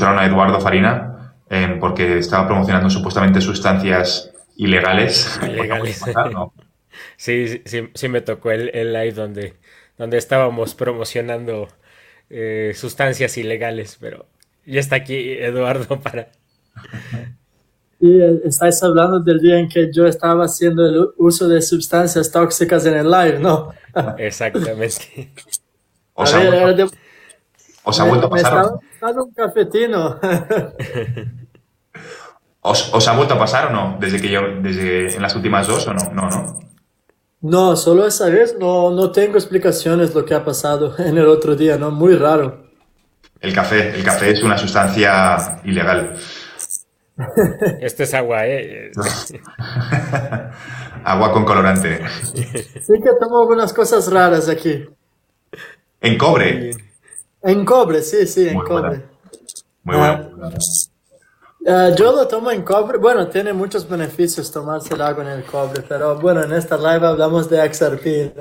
expulsaron a Eduardo Farina eh, porque estaba promocionando supuestamente sustancias ilegales. Ilegales. sí, sí, sí, me tocó el, el live donde, donde estábamos promocionando eh, sustancias ilegales, pero ya está aquí Eduardo para... Y estáis hablando del día en que yo estaba haciendo el uso de sustancias tóxicas en el live, ¿no? Exactamente. O sea, ¿Os ha vuelto a pasar? Me un cafetino. ¿Os, ¿Os, ha vuelto a pasar o no? Desde que yo, desde en las últimas dos o no? No, no. No, solo esa vez no, no tengo explicaciones lo que ha pasado en el otro día, ¿no? Muy raro. El café, el café es una sustancia ilegal. Este es agua, ¿eh? agua con colorante. Sí que tomo algunas cosas raras aquí. ¿En cobre? En cobre, sí, sí, en cobre. Muy bueno. Uh, yo lo tomo en cobre. Bueno, tiene muchos beneficios tomarse el agua en el cobre, pero bueno, en esta live hablamos de XRP.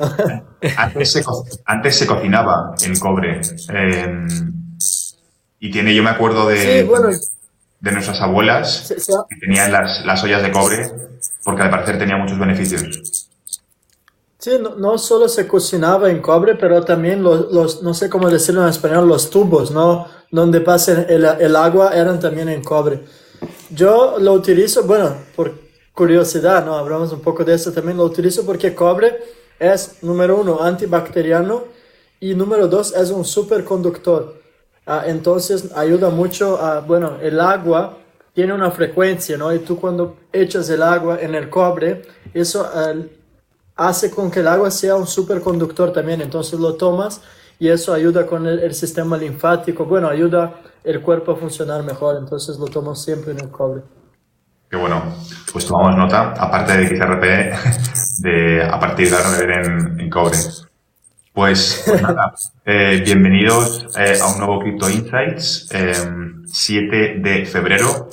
Antes, se antes, se cocinaba en cobre. Eh, y tiene, yo me acuerdo de, de nuestras abuelas que tenían las, las ollas de cobre porque al parecer tenía muchos beneficios. Sí, no, no, solo se cocinaba en cobre, pero también los, los, no sé cómo decirlo en español, los tubos, ¿no? Donde pasa el, el, agua eran también en cobre. Yo lo utilizo, bueno, por curiosidad, ¿no? Hablamos un poco de eso también, lo utilizo porque cobre es, número uno, antibacteriano y número dos, es un superconductor. Ah, entonces ayuda mucho a, bueno, el agua tiene una frecuencia, ¿no? Y tú cuando echas el agua en el cobre, eso hace con que el agua sea un superconductor también, entonces lo tomas y eso ayuda con el, sistema linfático, bueno, ayuda el cuerpo a funcionar mejor, entonces lo tomo siempre en el cobre. Qué bueno, pues tomamos nota, aparte de XRP, de a partir de ahora en, en cobre. Pues, pues nada, eh, bienvenidos eh, a un nuevo Crypto Insights, 7 em, de febrero.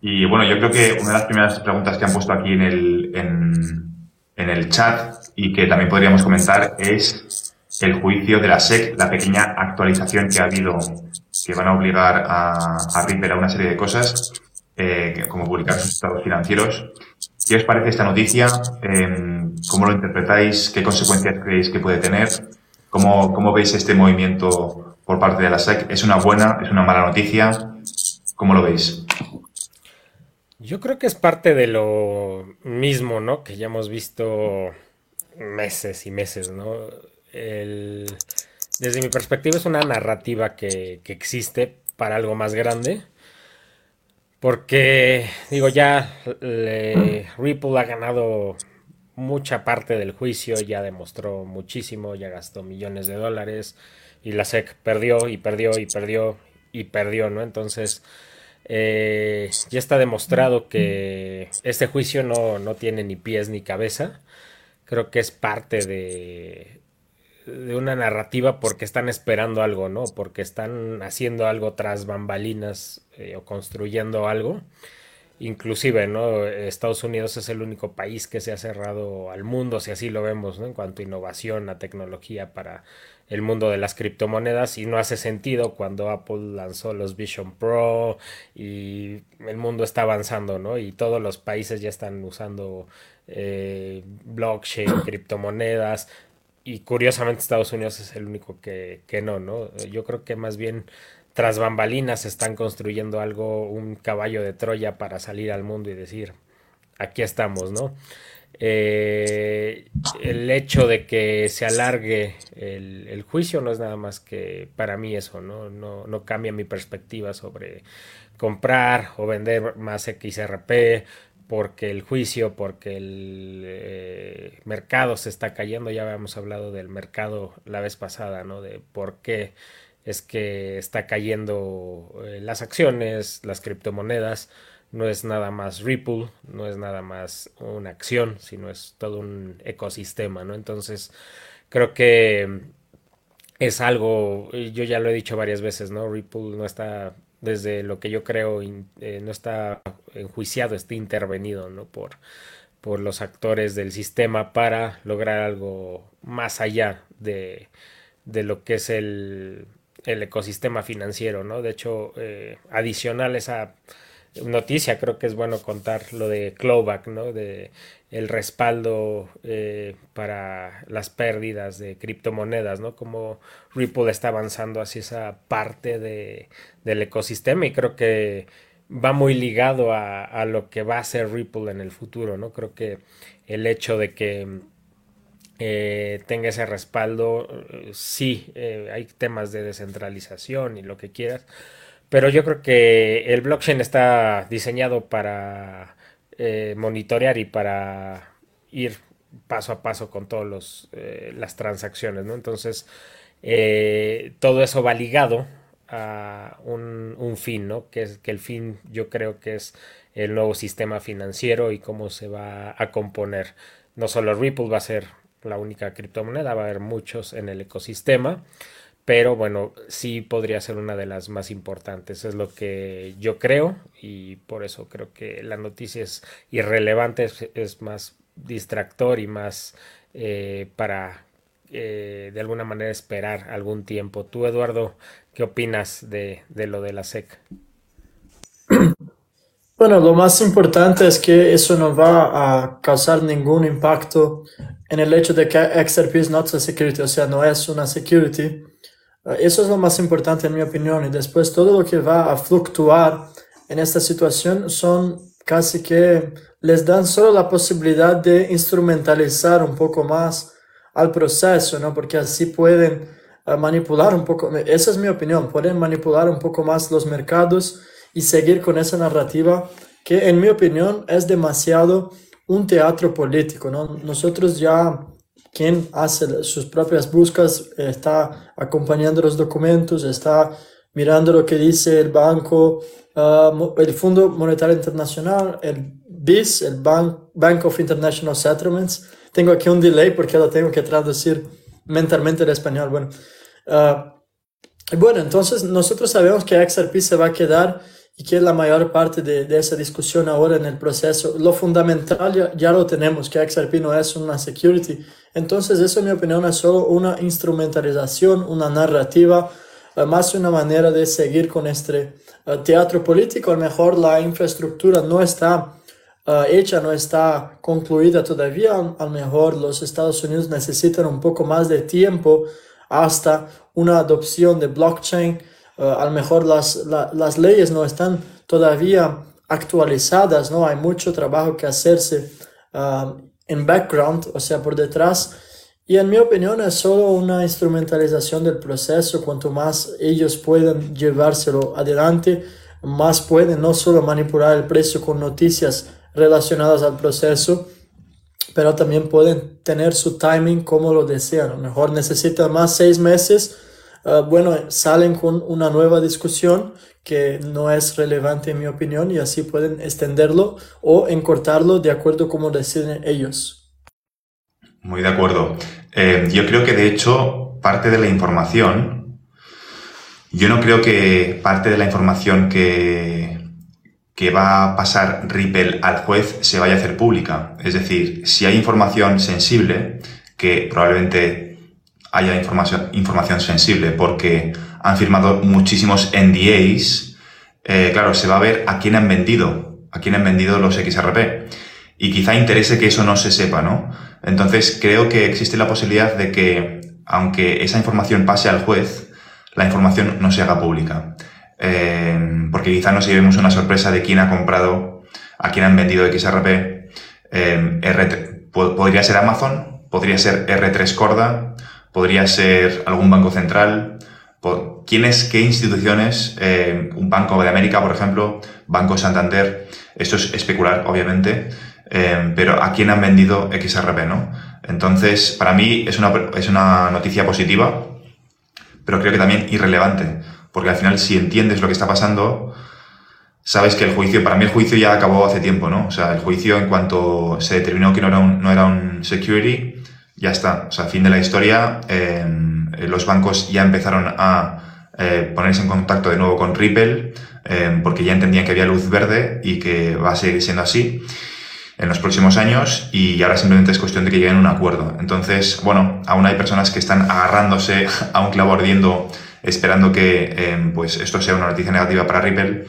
Y bueno, yo creo que una de las primeras preguntas que han puesto aquí en el, en el chat y que también podríamos comentar es el juicio de la SEC, la pequeña actualización que ha habido que van a obligar a, a Ripple a una serie de cosas, eh, como publicar sus estados financieros. ¿Qué os parece esta noticia? Eh, ¿Cómo lo interpretáis? ¿Qué consecuencias creéis que puede tener? ¿Cómo, ¿Cómo veis este movimiento por parte de la SEC? ¿Es una buena? ¿Es una mala noticia? ¿Cómo lo veis? Yo creo que es parte de lo mismo, ¿no? Que ya hemos visto meses y meses, ¿no? desde mi perspectiva es una narrativa que, existe para algo más grande. Porque, digo, ya Ripple ha ganado mucha parte del juicio, ya demostró muchísimo, ya gastó millones de dólares y la SEC perdió y perdió y perdió y perdió, ¿no? Entonces, eh, ya está demostrado que este juicio no, tiene ni pies ni cabeza. Creo que es parte de, de una narrativa porque están esperando algo, ¿no? Porque están haciendo algo tras bambalinas eh, o construyendo algo. Inclusive, ¿no? Estados Unidos es el único país que se ha cerrado al mundo, si así lo vemos, ¿no? En cuanto a innovación, a tecnología para el mundo de las criptomonedas y no hace sentido cuando Apple lanzó los Vision Pro y el mundo está avanzando, ¿no? Y todos los países ya están usando eh, blockchain, criptomonedas y curiosamente Estados Unidos es el único que, que no, ¿no? Yo creo que más bien tras bambalinas están construyendo algo, un caballo de Troya para salir al mundo y decir, aquí estamos, ¿no? Eh, el hecho de que se alargue el, juicio no es nada más que para mí eso, ¿no? No, cambia mi perspectiva sobre comprar o vender más XRP porque el juicio, porque el eh, mercado se está cayendo, ya habíamos hablado del mercado la vez pasada, ¿no? De por qué es que está cayendo eh, las acciones, las criptomonedas, no es nada más Ripple, no es nada más una acción, sino es todo un ecosistema, ¿no? Entonces, creo que es algo, yo ya lo he dicho varias veces, ¿no? Ripple no está, desde lo que yo creo, eh, no está enjuiciado, está intervenido, ¿no? Por, por los actores del sistema para lograr algo más allá de, de lo que es el, el ecosistema financiero, ¿no? De hecho, eh, adicional a esa noticia, creo que es bueno contar lo de Clawback, ¿no? De el respaldo eh, para las pérdidas de criptomonedas, ¿no? Como Ripple está avanzando hacia esa parte de, del ecosistema y creo que va muy ligado a, a, lo que va a ser Ripple en el futuro, ¿no? Creo que el hecho de que eh, tenga ese respaldo, eh, sí, hay temas de descentralización y lo que quieras, pero yo creo que el blockchain está diseñado para eh, monitorear y para ir paso a paso con todas eh, las transacciones, ¿no? Entonces, eh, todo eso va ligado a un, un, fin, ¿no? Que es que el fin yo creo que es el nuevo sistema financiero y cómo se va a componer. No solo Ripple va a ser la única criptomoneda, va a haber muchos en el ecosistema pero bueno, sí podría ser una de las más importantes, es lo que yo creo y por eso creo que la noticia es irrelevante, es, más distractor y más eh, para eh, de alguna manera esperar algún tiempo. Tú, Eduardo, ¿qué opinas de, de lo de la SEC? Bueno, lo más importante es que eso no va a causar ningún impacto en el hecho de que XRP es not a security, o sea, no es una security eso es lo más importante en mi opinión. Y después todo lo que va a fluctuar en esta situación son casi que les dan solo la posibilidad de instrumentalizar un poco más al proceso, ¿no? Porque así pueden uh, manipular un poco, esa es mi opinión, pueden manipular un poco más los mercados y seguir con esa narrativa que en mi opinión es demasiado un teatro político, ¿no? Nosotros ya quien hace sus propias búsquedas está acompañando los documentos, está mirando lo que dice el banco, uh, el Fondo Monetario Internacional, el BIS, el Bank, Bank of International Settlements. Tengo aquí un delay porque lo tengo que traducir mentalmente en español. Bueno, uh, bueno, entonces nosotros sabemos que XRP se va a quedar y que la mayor parte de, de, esa discusión ahora en el proceso, lo fundamental ya, ya, lo tenemos, que XRP no es una security. Entonces, eso en mi opinión es solo una instrumentalización, una narrativa, uh, más una manera de seguir con este uh, teatro político. A lo mejor la infraestructura no está uh, hecha, no está concluida todavía. A lo mejor los Estados Unidos necesitan un poco más de tiempo hasta una adopción de blockchain uh, a lo mejor las, la, las leyes no están todavía actualizadas, ¿no? Hay mucho trabajo que hacerse uh, en background, o sea, por detrás. Y en mi opinión es solo una instrumentalización del proceso. Cuanto más ellos pueden llevárselo adelante, más pueden no solo manipular el precio con noticias relacionadas al proceso, pero también pueden tener su timing como lo desean. A lo mejor necesitan más seis meses uh, bueno, salen con una nueva discusión que no es relevante en mi opinión y así pueden extenderlo o encortarlo de acuerdo como deciden ellos. Muy de acuerdo. Eh, yo creo que de hecho parte de la información, yo no creo que parte de la información que, que va a pasar Ripple al juez se vaya a hacer pública. Es decir, si hay información sensible, que probablemente haya información, información sensible, porque han firmado muchísimos NDAs, eh, claro, se va a ver a quién han vendido, a quién han vendido los XRP. Y quizá interese que eso no se sepa, ¿no? Entonces creo que existe la posibilidad de que, aunque esa información pase al juez, la información no se haga pública. Eh, porque quizá nos llevemos una sorpresa de quién ha comprado, a quién han vendido XRP. Eh, podría ser Amazon, podría ser R3 Corda, podría ser algún banco central. ¿Quiénes, qué instituciones, eh, un Banco de América, por ejemplo, Banco Santander? Esto es especular, obviamente, eh, pero ¿a quién han vendido XRP, no? Entonces, para mí es una, es una noticia positiva, pero creo que también irrelevante, porque al final, si entiendes lo que está pasando, sabes que el juicio, para mí el juicio ya acabó hace tiempo, ¿no? O sea, el juicio en cuanto se determinó que no era un, no era un security, ya está. O sea, fin de la historia, eh, los bancos ya empezaron a eh, ponerse en contacto de nuevo con Ripple, eh, porque ya entendían que había luz verde y que va a seguir siendo así en los próximos años y ahora simplemente es cuestión de que lleguen a un acuerdo. Entonces, bueno, aún hay personas que están agarrándose a un clavo ardiendo esperando que em, pues esto sea una noticia negativa para Ripple,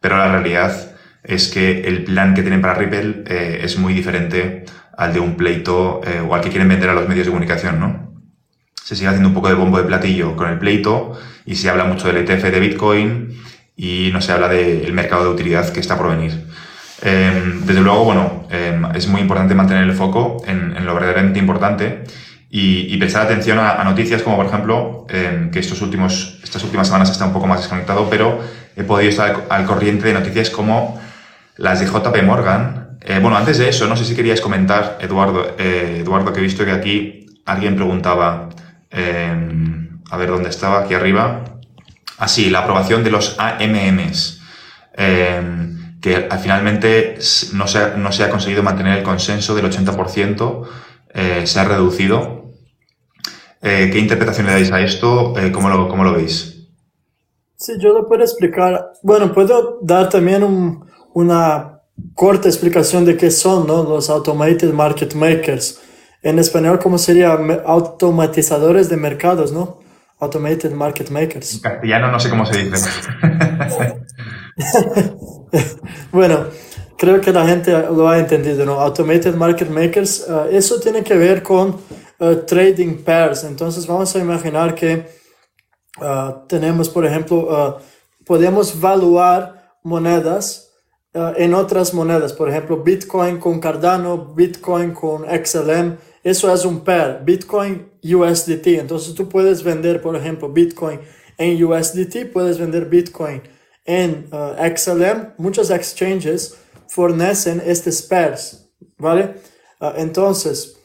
pero la realidad es que el plan que tienen para Ripple eh, es muy diferente al de un pleito eh, o al que quieren vender a los medios de comunicación, ¿no? Se sigue haciendo un poco de bombo de platillo con el pleito y se habla mucho del ETF de Bitcoin y no se habla del mercado de utilidad que está por venir. Em, desde luego, bueno, em, es muy importante mantener el foco en, lo verdaderamente importante y, prestar atención a, noticias como, por ejemplo, em, que estos últimos, estas últimas semanas está un poco más desconectado, pero he podido estar al, corriente de noticias como las de JP Morgan. Eh, bueno, antes de eso, no sé si querías comentar, Eduardo, eh, Eduardo, que he visto que aquí alguien preguntaba, a ver dónde estaba, aquí arriba. Así, ah, la aprobación de los AMMs que finalmente no se, ha, no se ha conseguido mantener el consenso del 80%, eh, se ha reducido. ¿Qué interpretación le dais a esto? ¿cómo, lo, ¿Cómo lo veis? Sí, yo lo puedo explicar. Bueno, puedo dar también un, una corta explicación de qué son ¿no? los Automated Market Makers. En español, ¿cómo sería? Automatizadores de mercados, ¿no? Automated Market Makers. En castellano no sé cómo se dice. bueno, creo que la gente lo ha entendido, ¿no? Automated Market Makers, uh, eso tiene que ver con uh, trading pairs. Entonces vamos a imaginar que uh, tenemos, por ejemplo, podemos evaluar monedas en otras monedas, por ejemplo, Bitcoin con Cardano, Bitcoin con XLM, eso es un pair, Bitcoin USDT. Entonces tú puedes vender, por ejemplo, Bitcoin en USDT, puedes vender Bitcoin en uh, XLM, muchos exchanges fornecen estos pairs, ¿vale? Uh, entonces,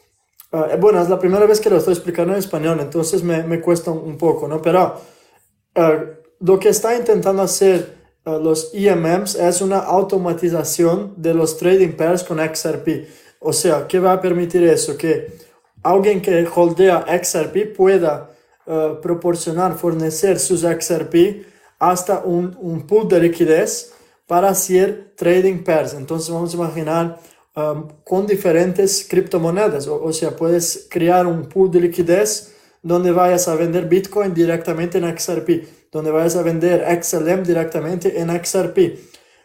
uh, bueno, es la primera vez que lo estoy explicando en español, entonces me, me cuesta un poco, ¿no? Pero lo que está intentando hacer los EMMs es una automatización de los trading pairs con XRP. O sea, ¿qué va a permitir eso? Que alguien que holdea XRP pueda proporcionar, fornecer sus XRP hasta un, un pool de liquidez para hacer trading pairs. Entonces vamos a imaginar um, con diferentes criptomonedas, o, sea, puedes crear un pool de liquidez donde vayas a vender Bitcoin directamente en XRP, donde vayas a vender XLM directamente en XRP.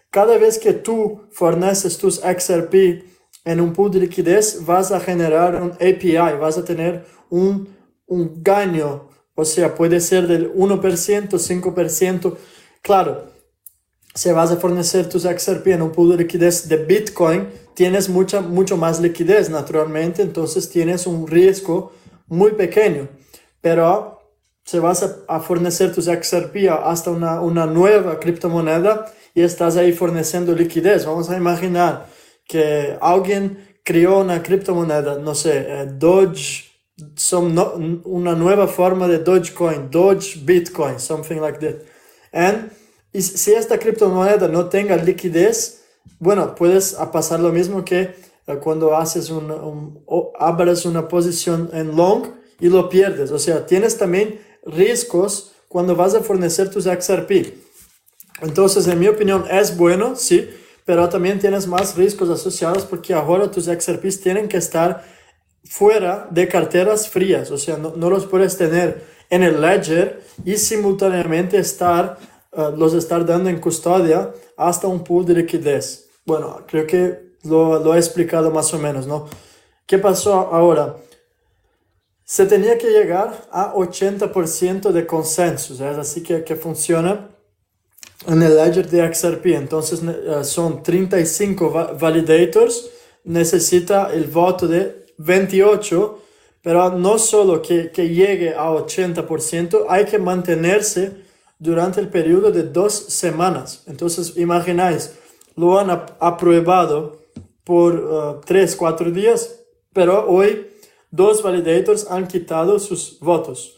Cada vez que tú forneces tus XRP en un pool de liquidez, vas a generar un API, vas a tener un, un gano o sea, puede ser del 1%, 5%. Claro, si vas a fornecer tus XRP en un pool de liquidez de Bitcoin, tienes mucha, mucho más liquidez naturalmente, entonces tienes un riesgo muy pequeño. Pero si vas a, fornecer tus XRP hasta una, una nueva criptomoneda y estás ahí forneciendo liquidez, vamos a imaginar que alguien creó una criptomoneda, no sé, eh, Doge some una nueva forma de Dogecoin, Doge Bitcoin, something like that. And y si esta criptomoneda no tenga liquidez, bueno, puedes pasar lo mismo que eh, cuando haces un, un abres una posición en long y lo pierdes. O sea, tienes también riesgos cuando vas a fornecer tus XRP. Entonces, en mi opinión, es bueno, sí, pero también tienes más riesgos asociados porque ahora tus XRPs tienen que estar fuera de carteras frías, o sea, no, los puedes tener en el ledger y simultáneamente estar, eh, los estar dando en custodia hasta un pool de liquidez. Bueno, creo que lo, lo he explicado más o menos, ¿no? ¿Qué pasó ahora? Se tenía que llegar a 80% de consenso, es así que, que funciona en el ledger de XRP. Entonces eh, son 35 validators, necesita el voto de 28, pero no solo que, que llegue a 80%, hay que mantenerse durante el periodo de dos semanas. Entonces, imagináis, lo han aprobado por 3, uh, 4 días, pero hoy dos validators han quitado sus votos.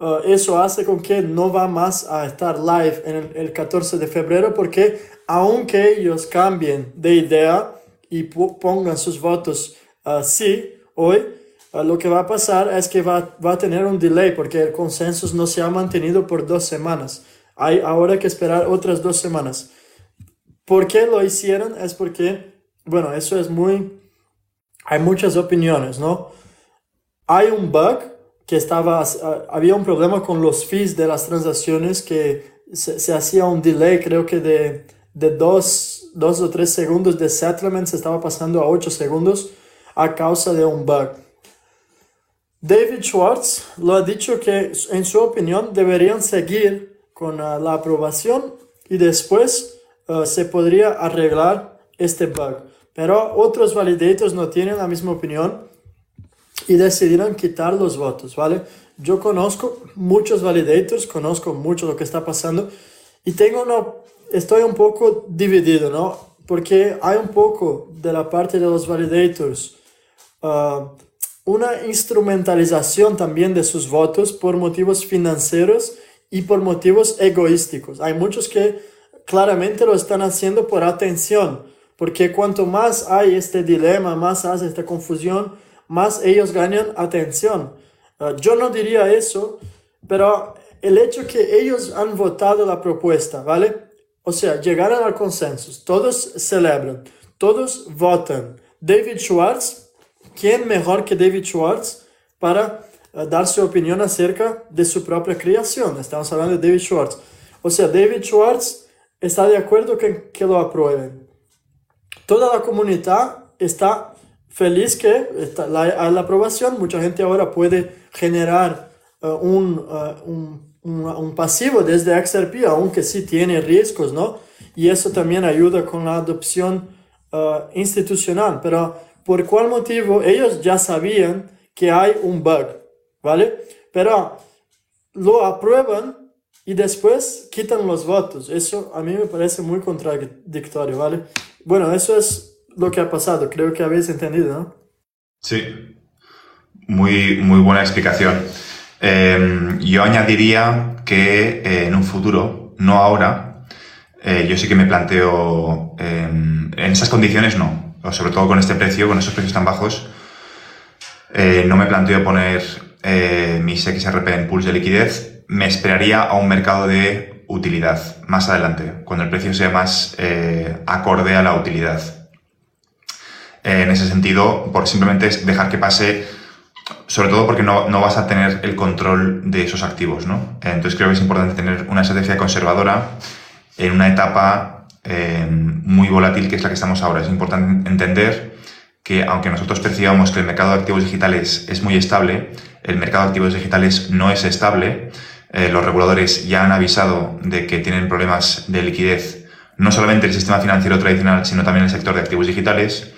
Uh, eso hace con que no va más a estar live en el, 14 de febrero porque aunque ellos cambien de idea y pongan sus votos sí, hoy ah, lo que va a pasar es que va, va, a tener un delay porque el consenso no se ha mantenido por dos semanas. Hay ahora que esperar otras dos semanas. ¿Por qué lo hicieron? Es porque, bueno, eso es muy... Hay muchas opiniones, ¿no? Hay un bug que estaba, había un problema con los fees de las transacciones que se, hacía un delay, creo que de, de dos, dos o tres segundos de settlement se estaba pasando a ocho segundos a causa de un bug. David Schwartz lo ha dicho que en su opinión deberían seguir con uh, la aprobación y después uh, se podría arreglar este bug. Pero otros validators no tienen la misma opinión y decidieron quitar los votos, ¿vale? Yo conozco muchos validators, conozco mucho lo que está pasando y tengo una, estoy un poco dividido, ¿no? Porque hay un poco de la parte de los validators uh, una instrumentalización también de sus votos por motivos financieros y por motivos egoísticos. Hay muchos que claramente lo están haciendo por atención, porque cuanto más hay este dilema, más hace esta confusión, más ellos ganan atención. Ah, yo no diría eso, pero el hecho que ellos han votado la propuesta, ¿vale? O sea, llegaron al consenso, todos celebran, todos votan. David Schwartz ¿quién mejor que David Schwartz para uh, dar su opinión acerca de su propia creación? Estamos hablando de David Schwartz. O sea, David Schwartz está de acuerdo que, que lo aprueben. Toda la comunidad está feliz que está la, la aprobación. Mucha gente ahora puede generar un, uh, un, un, un, pasivo desde XRP, aunque sí tiene riesgos, ¿no? Y eso también ayuda con la adopción institucional. Pero por cuál motivo ellos ya sabían que hay un bug, ¿vale? Pero lo aprueban y después quitan los votos. Eso a mí me parece muy contradictorio, ¿vale? Bueno, eso es lo que ha pasado. Creo que habéis entendido, ¿no? Sí, muy, muy buena explicación. Em, yo añadiría que eh, en un futuro, no ahora, eh, yo sí que me planteo, em, en esas condiciones no, sobre todo con este precio, con esos precios tan bajos, eh, no me planteo poner mis XRP en pools de liquidez. Me esperaría a un mercado de utilidad más adelante, cuando el precio sea más acorde a la utilidad. En ese sentido, por simplemente dejar que pase, sobre todo porque no, no, vas a tener el control de esos activos, ¿no? Entonces creo que es importante tener una estrategia conservadora en una etapa eh, muy volátil que es la que estamos ahora. Es importante entender que aunque nosotros percibamos que el mercado de activos digitales es muy estable, el mercado de activos digitales no es estable. Eh, los reguladores ya han avisado de que tienen problemas de liquidez, no solamente el sistema financiero tradicional, sino también el sector de activos digitales.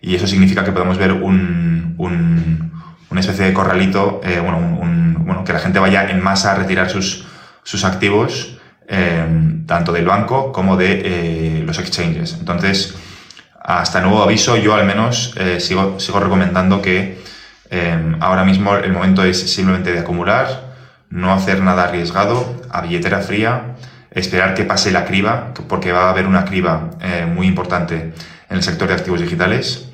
Y eso significa que podemos ver un, un, una especie de corralito, eh, bueno, un, bueno, que la gente vaya en masa a retirar sus, sus activos Em, tanto del banco como de eh, los exchanges. Entonces, hasta nuevo aviso, yo al menos eh, sigo, sigo recomendando que ahora mismo el momento es simplemente de acumular, no hacer nada arriesgado, a billetera fría, esperar que pase la criba, porque va a haber una criba eh, muy importante en el sector de activos digitales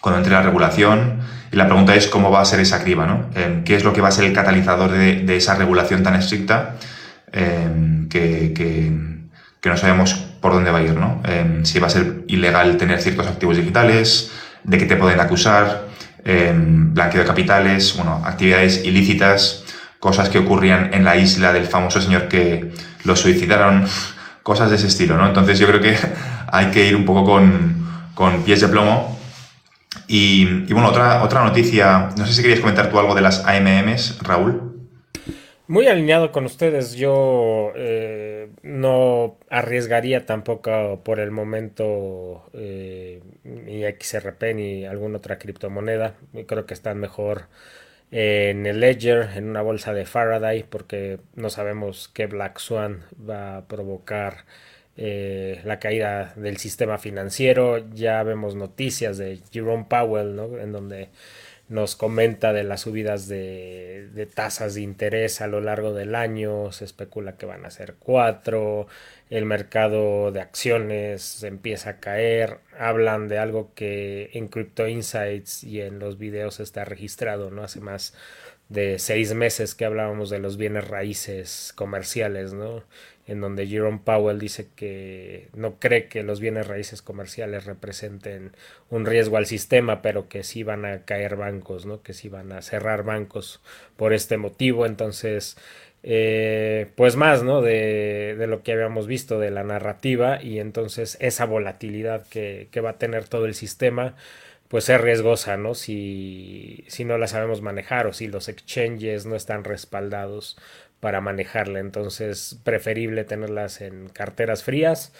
cuando entre la regulación. Y la pregunta es cómo va a ser esa criba, ¿no? Em, ¿Qué es lo que va a ser el catalizador de, de esa regulación tan estricta? Em, que, que, no sabemos por dónde va a ir, ¿no? Em, si va a ser ilegal tener ciertos activos digitales, de qué te pueden acusar, blanqueo de capitales, bueno, actividades ilícitas, cosas que ocurrían en la isla del famoso señor que lo suicidaron, cosas de ese estilo, ¿no? Entonces yo creo que hay que ir un poco con, con pies de plomo. Y, bueno, otra, otra noticia, no sé si querías comentar tú algo de las AMMs, Raúl. Muy alineado con ustedes, yo eh, no arriesgaría tampoco por el momento eh, ni XRP ni alguna otra criptomoneda. Creo que están mejor en el Ledger, en una bolsa de Faraday, porque no sabemos qué Black Swan va a provocar eh, la caída del sistema financiero. Ya vemos noticias de Jerome Powell, ¿no? En donde nos comenta de las subidas de, tasas de interés a lo largo del año, se especula que van a ser cuatro, el mercado de acciones empieza a caer, hablan de algo que en Crypto Insights y en los videos está registrado, ¿no? Hace más de seis meses que hablábamos de los bienes raíces comerciales, ¿no? En donde Jerome Powell dice que no cree que los bienes raíces comerciales representen un riesgo al sistema, pero que sí van a caer bancos, ¿no? Que sí van a cerrar bancos por este motivo. Entonces, eh, pues más, ¿no? De, de, lo que habíamos visto de la narrativa y entonces esa volatilidad que, que va a tener todo el sistema pues es riesgosa, ¿no? Si, si no la sabemos manejar o si los exchanges no están respaldados para manejarla. Entonces, preferible tenerlas en carteras frías,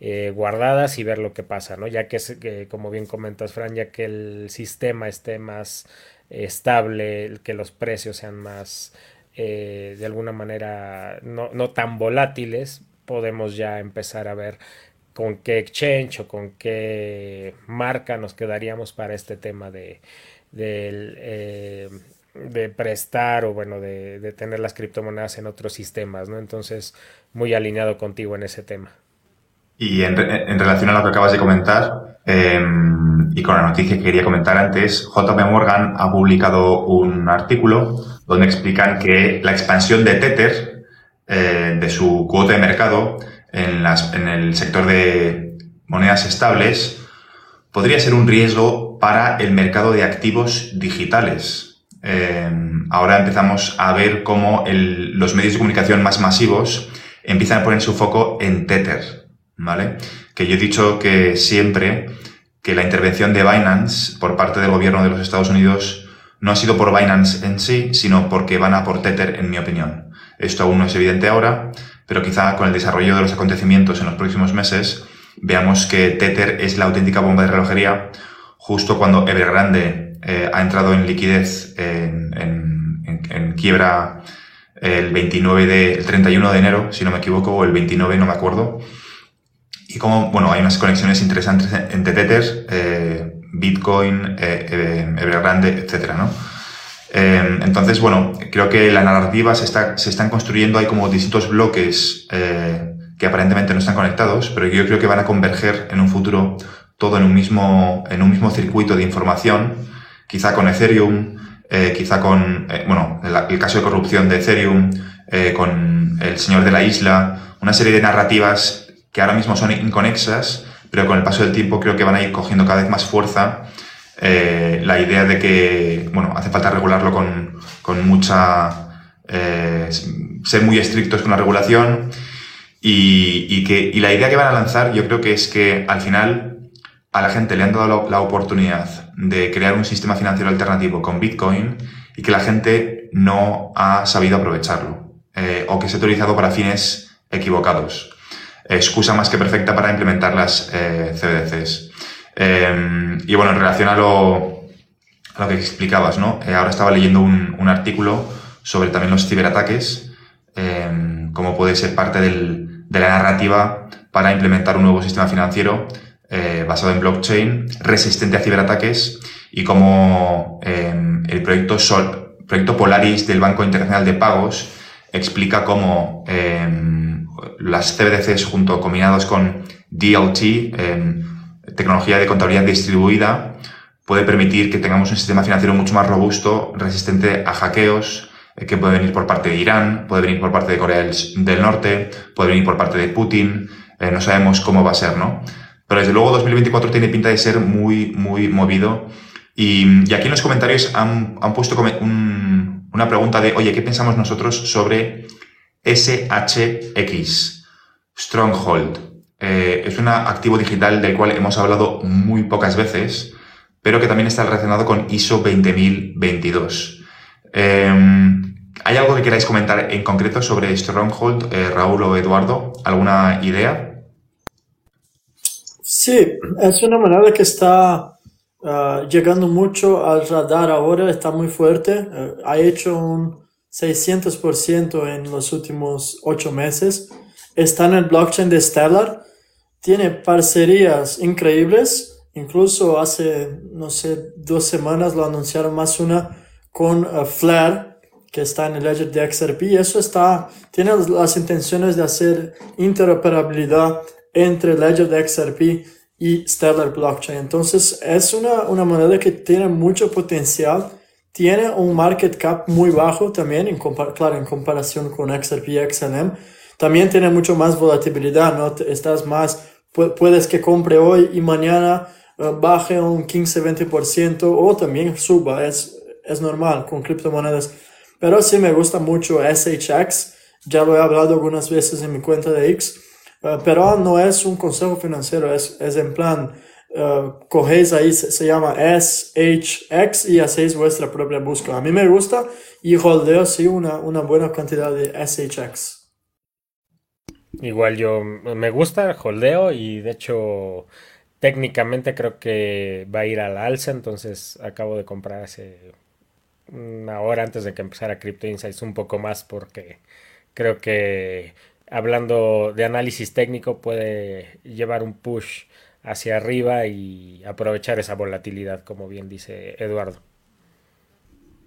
eh, guardadas y ver lo que pasa, ¿no? Ya que, como bien comentas, Fran, ya que el sistema esté más estable, que los precios sean más, eh, de alguna manera, no, tan volátiles, podemos ya empezar a ver con qué exchange o con qué marca nos quedaríamos para este tema de, eh, de prestar o bueno, de, tener las criptomonedas en otros sistemas, ¿no? Entonces, muy alineado contigo en ese tema. Y en, relación a lo que acabas de comentar, em, y con la noticia que quería comentar antes, JP Morgan ha publicado un artículo donde explican que la expansión de Tether, eh, de su cuota de mercado, en, las, en el sector de monedas estables podría ser un riesgo para el mercado de activos digitales. Eh, ahora empezamos a ver cómo los medios de comunicación más masivos empiezan a poner su foco en Tether, ¿vale? Que yo he dicho que siempre que la intervención de Binance por parte del gobierno de los Estados Unidos no ha sido por Binance en sí, sino porque van a por Tether, en mi opinión. Esto aún no es evidente ahora, pero quizá con el desarrollo de los acontecimientos en los próximos meses veamos que Tether es la auténtica bomba de relojería justo cuando Evergrande eh, ha entrado en liquidez en, quiebra el 29 de, el 31 de enero, si no me equivoco, o el 29, no me acuerdo. Y como, bueno, hay unas conexiones interesantes entre Tether, eh, Bitcoin, eh, Evergrande, etcétera, ¿no? Eh, entonces, bueno, creo que la narrativa se, está, se están construyendo, hay como distintos bloques eh, que aparentemente no están conectados, pero yo creo que van a converger en un futuro todo en un mismo, en un mismo circuito de información, quizá con Ethereum, eh, quizá con, bueno, el, caso de corrupción de Ethereum, con el señor de la isla, una serie de narrativas que ahora mismo son inconexas, pero con el paso del tiempo creo que van a ir cogiendo cada vez más fuerza. Eh, la idea de que, bueno, hace falta regularlo con, con mucha, eh, ser muy estrictos con la regulación y, y, que, y la idea que van a lanzar yo creo que es que al final a la gente le han dado la, oportunidad de crear un sistema financiero alternativo con Bitcoin y que la gente no ha sabido aprovecharlo eh, o que se ha utilizado para fines equivocados. Excusa más que perfecta para implementar las eh, CBDCs. Em, y bueno, en relación a lo, lo que explicabas, ¿no? Eh, ahora estaba leyendo un, artículo sobre también los ciberataques, eh, cómo puede ser parte del, de la narrativa para implementar un nuevo sistema financiero eh, basado en blockchain, resistente a ciberataques, y cómo em, el proyecto, Sol, proyecto Polaris del Banco Internacional de Pagos explica cómo las CBDCs junto combinados con DLT, tecnología de contabilidad distribuida puede permitir que tengamos un sistema financiero mucho más robusto, resistente a hackeos, eh, que puede venir por parte de Irán, puede venir por parte de Corea del, Norte, puede venir por parte de Putin, eh, no sabemos cómo va a ser, ¿no? Pero desde luego 2024 tiene pinta de ser muy, muy movido. Y, y aquí en los comentarios han, han puesto un, una pregunta de, oye, ¿qué pensamos nosotros sobre SHX, Stronghold? Eh, es un activo digital del cual hemos hablado muy pocas veces, pero que también está relacionado con ISO 20022. Em, ¿Hay algo que queráis comentar en concreto sobre Stronghold, eh, Raúl o Eduardo? ¿Alguna idea? Sí, es una moneda que está ah, llegando mucho al radar ahora, está muy fuerte. Eh, ha hecho un 600% en los últimos ocho meses. Está en el blockchain de Stellar tiene parcerías increíbles. Incluso hace, no sé, dos semanas lo anunciaron más una con uh, Flare, que está en el Ledger de XRP. Y eso está, tiene las intenciones de hacer interoperabilidad entre Ledger de XRP y Stellar Blockchain. Entonces, es una, una moneda que tiene mucho potencial tiene un market cap muy bajo también, en claro, en comparación con XRP y XLM. También tiene mucho más volatilidad, ¿no? Estás más, puedes que compre hoy y mañana eh, baje un 15-20% o también suba, es, es normal con criptomonedas. Pero sí me gusta mucho SHX, ya lo he hablado algunas veces en mi cuenta de X, eh, pero no es un consejo financiero, es, es en plan, uh, cogéis ahí, se, llama SHX y hacéis vuestra propia búsqueda. A mí me gusta y holdeo sí una, una buena cantidad de SHX. Igual yo me gusta, holdeo y de hecho técnicamente creo que va a ir al alza, entonces acabo de comprar hace una hora antes de que empezara Crypto Insights un poco más porque creo que hablando de análisis técnico puede llevar un push hacia arriba y aprovechar esa volatilidad, como bien dice Eduardo.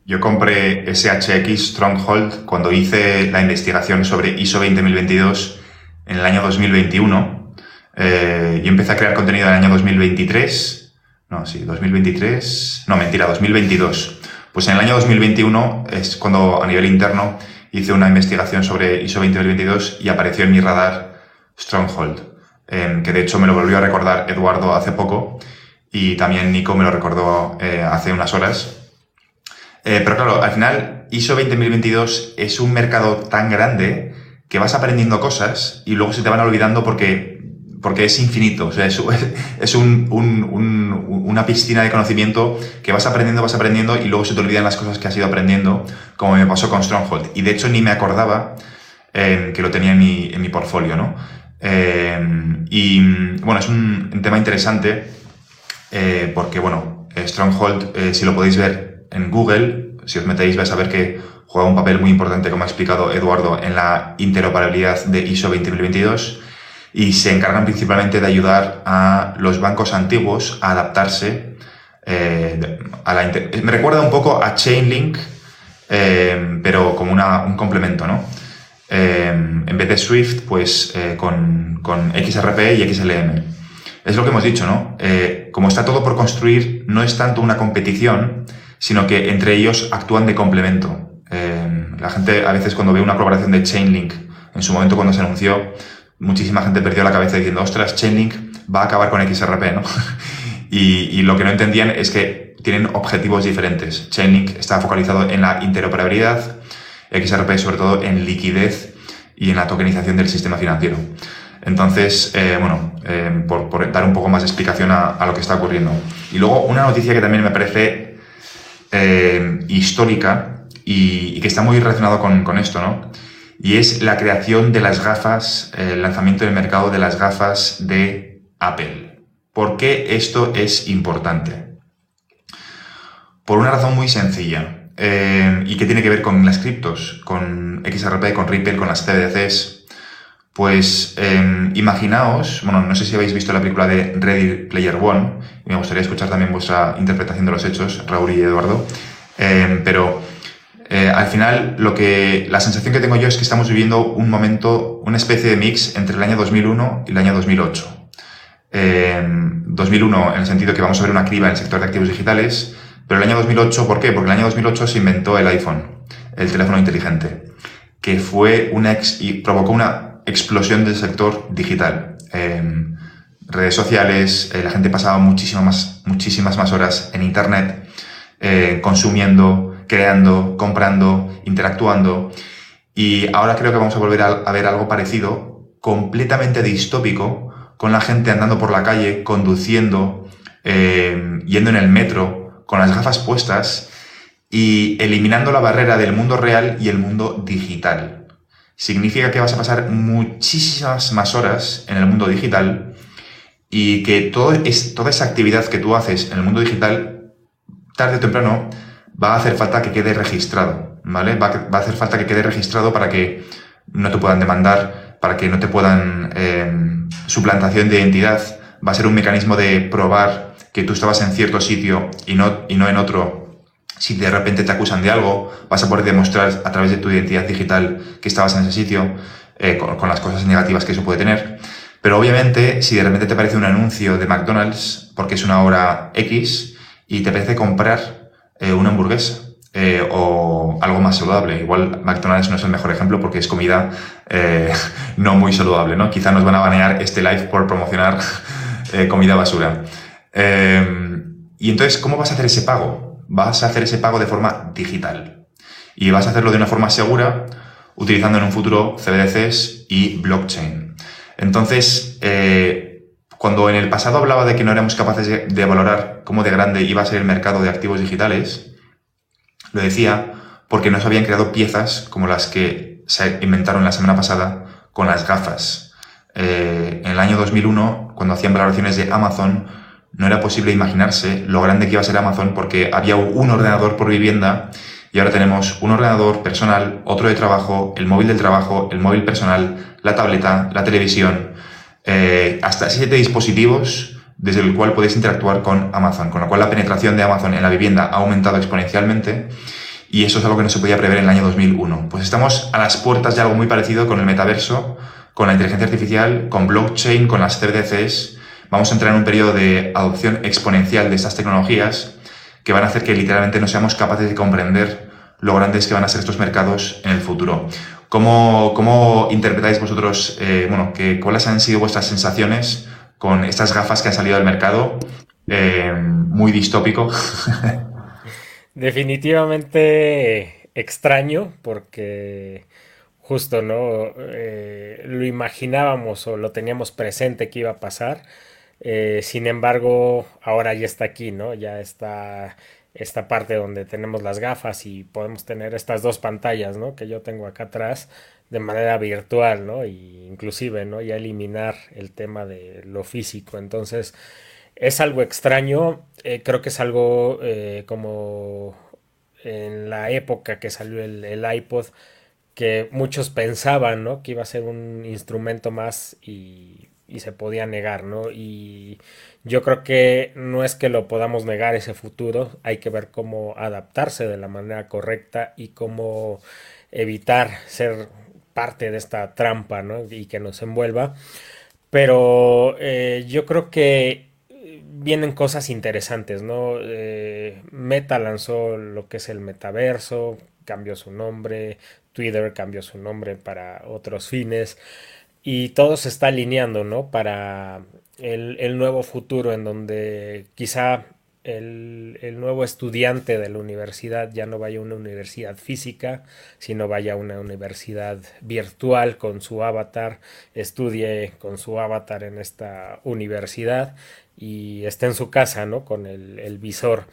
Yo compré SHX Stronghold cuando hice la investigación sobre ISO 20022 en el año 2021. Eh, yo empecé a crear contenido en el año 2023. No, sí, 2023. No, mentira, 2022. Pues en el año 2021 es cuando a nivel interno hice una investigación sobre ISO 20022 y apareció en mi radar Stronghold, em, que de hecho me lo volvió a recordar Eduardo hace poco y también Nico me lo recordó eh, hace unas horas. Eh, pero claro, al final ISO 20022 es un mercado tan grande que vas aprendiendo cosas y luego se te van olvidando porque, porque es infinito. O sea, es, un, un, un, una piscina de conocimiento que vas aprendiendo, vas aprendiendo y luego se te olvidan las cosas que has ido aprendiendo, como me pasó con Stronghold. Y de hecho ni me acordaba eh, que lo tenía en mi, en mi portfolio, ¿no? Eh, y bueno, es un, tema interesante eh, porque, bueno, Stronghold, si lo podéis ver en Google, si os metéis vais a ver que juega un papel muy importante, como ha explicado Eduardo, en la interoperabilidad de ISO 20022 y se encargan principalmente de ayudar a los bancos antiguos a adaptarse eh, a la Me recuerda un poco a Chainlink, eh, pero como una, un complemento, ¿no? Eh, en vez de Swift, pues con, con, XRP y XLM. Es lo que hemos dicho, ¿no? como está todo por construir, no es tanto una competición, sino que entre ellos actúan de complemento. La gente a veces cuando ve una colaboración de Chainlink, en su momento cuando se anunció, muchísima gente perdió la cabeza diciendo, ostras, Chainlink va a acabar con XRP, ¿no? y, lo que no entendían es que tienen objetivos diferentes. Chainlink está focalizado en la interoperabilidad, XRP sobre todo en liquidez y en la tokenización del sistema financiero. Entonces, eh, bueno, eh, por, dar un poco más de explicación a, lo que está ocurriendo. Y luego una noticia que también me parece eh, histórica y, que está muy relacionado con, esto, ¿no? Y es la creación de las gafas, el lanzamiento del mercado de las gafas de Apple. ¿Por qué esto es importante? Por una razón muy sencilla. Eh, y que tiene que ver con las criptos, con XRP, con Ripple, con las CBDCs. Pues eh, imaginaos, bueno, no sé si habéis visto la película de Ready Player One, me gustaría escuchar también vuestra interpretación de los hechos, Raúl y Eduardo, eh, pero eh, al final, lo que, la sensación que tengo yo es que estamos viviendo un momento, una especie de mix entre el año 2001 y el año 2008. 2001 en el sentido que vamos a ver una criba en el sector de activos digitales, pero el año 2008, ¿por qué? Porque el año 2008 se inventó el iPhone, el teléfono inteligente, que fue una ex y provocó una explosión del sector digital. redes sociales, eh, la gente pasaba muchísimas más, muchísimas más horas en Internet, eh, consumiendo, creando, comprando, interactuando. Y ahora creo que vamos a volver a, ver algo parecido, completamente distópico, con la gente andando por la calle, conduciendo, eh, yendo en el metro, con las gafas puestas y eliminando la barrera del mundo real y el mundo digital. Significa que vas a pasar muchísimas más horas en el mundo digital y que toda esa actividad que tú haces en el mundo digital, tarde o temprano, va a hacer falta que quede registrado, ¿vale? Va, a hacer falta que quede registrado para que no te puedan demandar, para que no te puedan eh, suplantación de identidad. Va a ser un mecanismo de probar que tú estabas en cierto sitio y no, y no en otro. Si de repente te acusan de algo, vas a poder demostrar a través de tu identidad digital que estabas en ese sitio, eh, con, con las cosas negativas que eso puede tener. Pero obviamente, si de repente te aparece un anuncio de McDonald's porque es una hora X y te parece comprar eh, una hamburguesa eh, o algo más saludable. Igual McDonald's no es el mejor ejemplo porque es comida eh, no muy saludable, ¿no? Quizá nos van a banear este live por promocionar eh, comida basura. y entonces, ¿cómo vas a hacer ese pago? Vas a hacer ese pago de forma digital. Y vas a hacerlo de una forma segura utilizando en un futuro CBDCs y blockchain. Entonces, cuando en el pasado hablaba de que no éramos capaces de valorar cómo de grande iba a ser el mercado de activos digitales, lo decía porque no se habían creado piezas como las que se inventaron la semana pasada con las gafas. Eh, en el año 2001, cuando hacían valoraciones de Amazon, no era posible imaginarse lo grande que iba a ser Amazon porque había un ordenador por vivienda y ahora tenemos un ordenador personal, otro de trabajo, el móvil del trabajo, el móvil personal, la tableta, la televisión, eh, hasta siete dispositivos desde el cual podéis interactuar con Amazon, con lo cual la penetración de Amazon en la vivienda ha aumentado exponencialmente y eso es algo que no se podía prever en el año 2001. Pues estamos a las puertas de algo muy parecido con el metaverso, con la inteligencia artificial, con blockchain, con las CBDCs. Vamos a entrar en un periodo de adopción exponencial de estas tecnologías que van a hacer que literalmente no seamos capaces de comprender lo grandes que van a ser estos mercados en el futuro. ¿Cómo, cómo interpretáis vosotros, eh, bueno, que, cuáles han sido vuestras sensaciones con estas gafas que han salido al mercado, eh, muy distópico. Definitivamente extraño porque justo, ¿no? Eh, lo imaginábamos o lo teníamos presente que iba a pasar. Sin embargo, ahora ya está aquí, ¿no? Ya está esta parte donde tenemos las gafas y podemos tener estas dos pantallas, ¿no? Que yo tengo acá atrás de manera virtual, ¿no? Y inclusive, ¿no? Ya eliminar el tema de lo físico. Entonces, es algo extraño. Eh, creo que es algo eh, como en la época que salió el, iPod, que muchos pensaban, ¿no? Que iba a ser un instrumento más y, y se podía negar, ¿no? Y yo creo que no es que lo podamos negar ese futuro, hay que ver cómo adaptarse de la manera correcta y cómo evitar ser parte de esta trampa ¿no? y que nos envuelva. Pero eh, yo creo que vienen cosas interesantes, ¿no? Eh, Meta lanzó lo que es el metaverso, cambió su nombre, Twitter cambió su nombre para otros fines y todo se está alineando, ¿no? Para el, el nuevo futuro en donde quizá el, nuevo estudiante de la universidad ya no vaya a una universidad física, sino vaya a una universidad virtual con su avatar, estudie con su avatar en esta universidad y esté en su casa, ¿no? Con el, visor.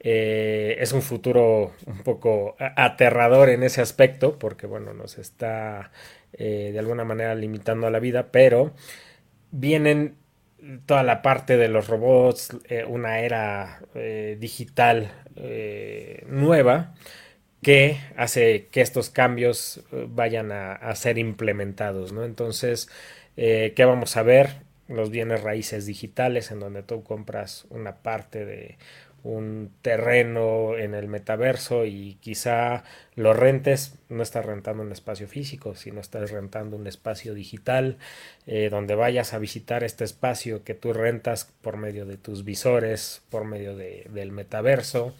Eh, es un futuro un poco aterrador en ese aspecto, porque bueno, nos está eh, de alguna manera limitando a la vida, pero vienen toda la parte de los robots, eh, una era eh, digital eh, nueva que hace que estos cambios vayan a, a, ser implementados, ¿no? Entonces, ¿qué vamos a ver? Los bienes raíces digitales en donde tú compras una parte de un terreno en el metaverso y quizá lo rentes, no estás rentando un espacio físico, sino estás rentando un espacio digital eh, donde vayas a visitar este espacio que tú rentas por medio de tus visores, por medio de, del metaverso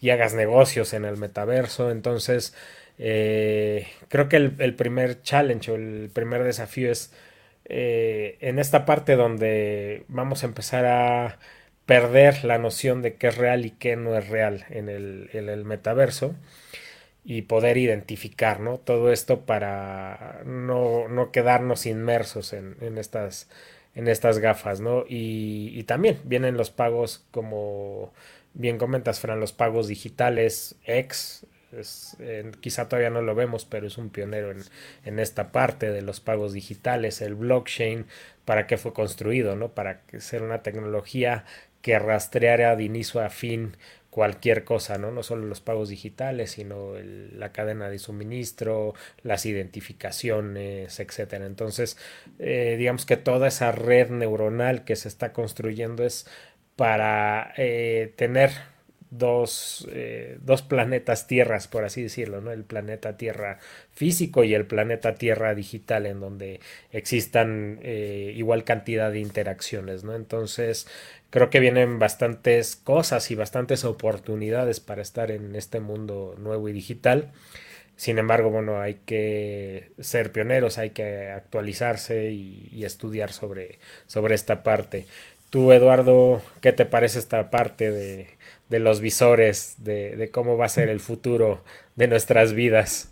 y hagas negocios en el metaverso. Entonces, eh, creo que el, primer challenge o el primer desafío es eh, en esta parte donde vamos a empezar a perder la noción de qué es real y qué no es real en el, el metaverso y poder identificar ¿no? todo esto para no, no quedarnos inmersos en, en, estas, en estas gafas. ¿no? Y, y, también vienen los pagos, como bien comentas, Fran, los pagos digitales, X. Es, quizá todavía no lo vemos, pero es un pionero en, en, esta parte de los pagos digitales, el blockchain, para qué fue construido, ¿no? Para ser una tecnología que rastreara de inicio a fin cualquier cosa, ¿no? No solo los pagos digitales, sino la cadena de suministro, las identificaciones, etcétera. Entonces, eh, digamos que toda esa red neuronal que se está construyendo es para eh, tener dos, eh, dos, planetas tierras, por así decirlo, ¿no? El planeta Tierra físico y el planeta Tierra digital, en donde existan igual cantidad de interacciones, ¿no? Entonces, creo que vienen bastantes cosas y bastantes oportunidades para estar en este mundo nuevo y digital. Sin embargo, bueno, hay que ser pioneros, hay que actualizarse y, estudiar sobre, sobre esta parte. Tú, Eduardo, ¿qué te parece esta parte de, de los visores, de, de, cómo va a ser el futuro de nuestras vidas?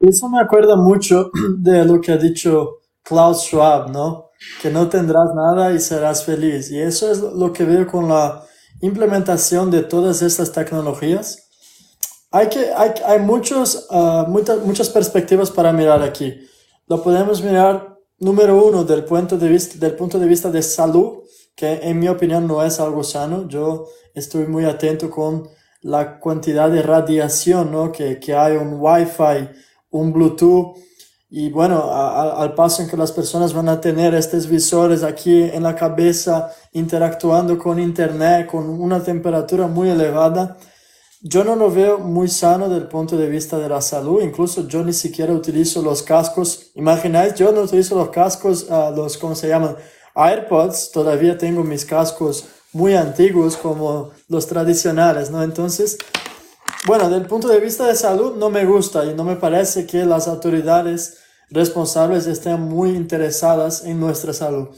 Eso me acuerda mucho de lo que ha dicho Klaus Schwab, ¿no? Que no tendrás nada y serás feliz. Y eso es lo que veo con la implementación de todas estas tecnologías hay, que, hay, hay muchos, uh, muchas, muchas perspectivas para mirar aquí. Lo podemos mirar, número uno, del punto, de vista, del punto de vista de salud, que en mi opinión no es algo sano. Yo estoy muy atento con la cantidad de radiación ¿no? que, que hay, un Wi-Fi, un Bluetooth. Y bueno, al paso en que las personas van a tener estos visores aquí en la cabeza, interactuando con Internet, con una temperatura muy elevada, yo no lo veo muy sano del punto de vista de la salud. Incluso yo ni siquiera utilizo los cascos. Imagináis, yo no utilizo los cascos, uh, los, ¿cómo se llaman? AirPods. Todavía tengo mis cascos muy antiguos como los tradicionales, ¿no? Entonces, bueno, del punto de vista de salud no me gusta y no me parece que las autoridades responsables estén muy interesadas en nuestra salud.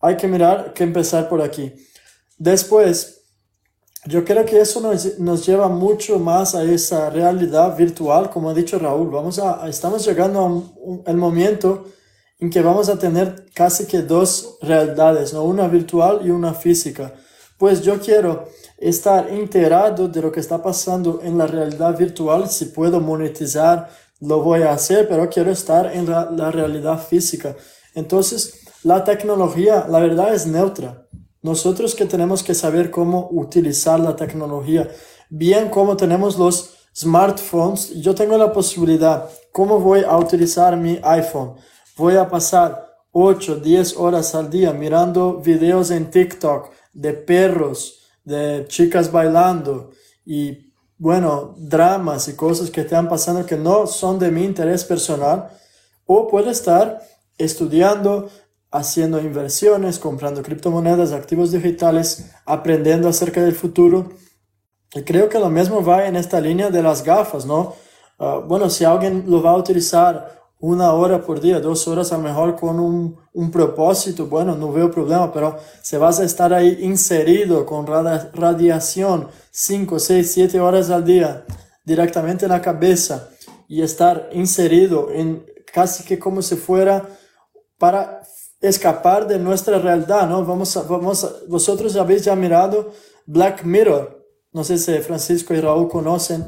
Hay que mirar, que empezar por aquí. Después, yo creo que eso nos, lleva mucho más a esa realidad virtual, como ha dicho Raúl. Vamos a, estamos llegando al momento en que vamos a tener casi que dos realidades, ¿no? una virtual y una física. Pues yo quiero estar enterado de lo que está pasando en la realidad virtual. Si puedo monetizar, lo voy a hacer, pero quiero estar en la, realidad física. Entonces, la tecnología, la verdad, es neutra. Nosotros que tenemos que saber cómo utilizar la tecnología, bien como tenemos los smartphones, yo tengo la posibilidad, ¿cómo voy a utilizar mi iPhone? Voy a pasar 8, 10 horas al día mirando videos en TikTok de perros, de chicas bailando y bueno, dramas y cosas que están pasando que no son de mi interés personal. O puedo estar estudiando, haciendo inversiones, comprando criptomonedas, activos digitales, aprendiendo acerca del futuro. Y creo que lo mismo va en esta línea de las gafas, ¿no? Ah, bueno, si alguien lo va a utilizar una hora por día, dos horas a lo mejor con un, un propósito, bueno, no veo problema, pero si vas a estar ahí inserido con radiación 5, 6, 7 horas al día directamente en la cabeza y estar inserido en casi que como si fuera para escapar de nuestra realidad, ¿no? Vamos, a, vamos, a, vosotros habéis ya mirado Black Mirror, no sé si Francisco y Raúl conocen.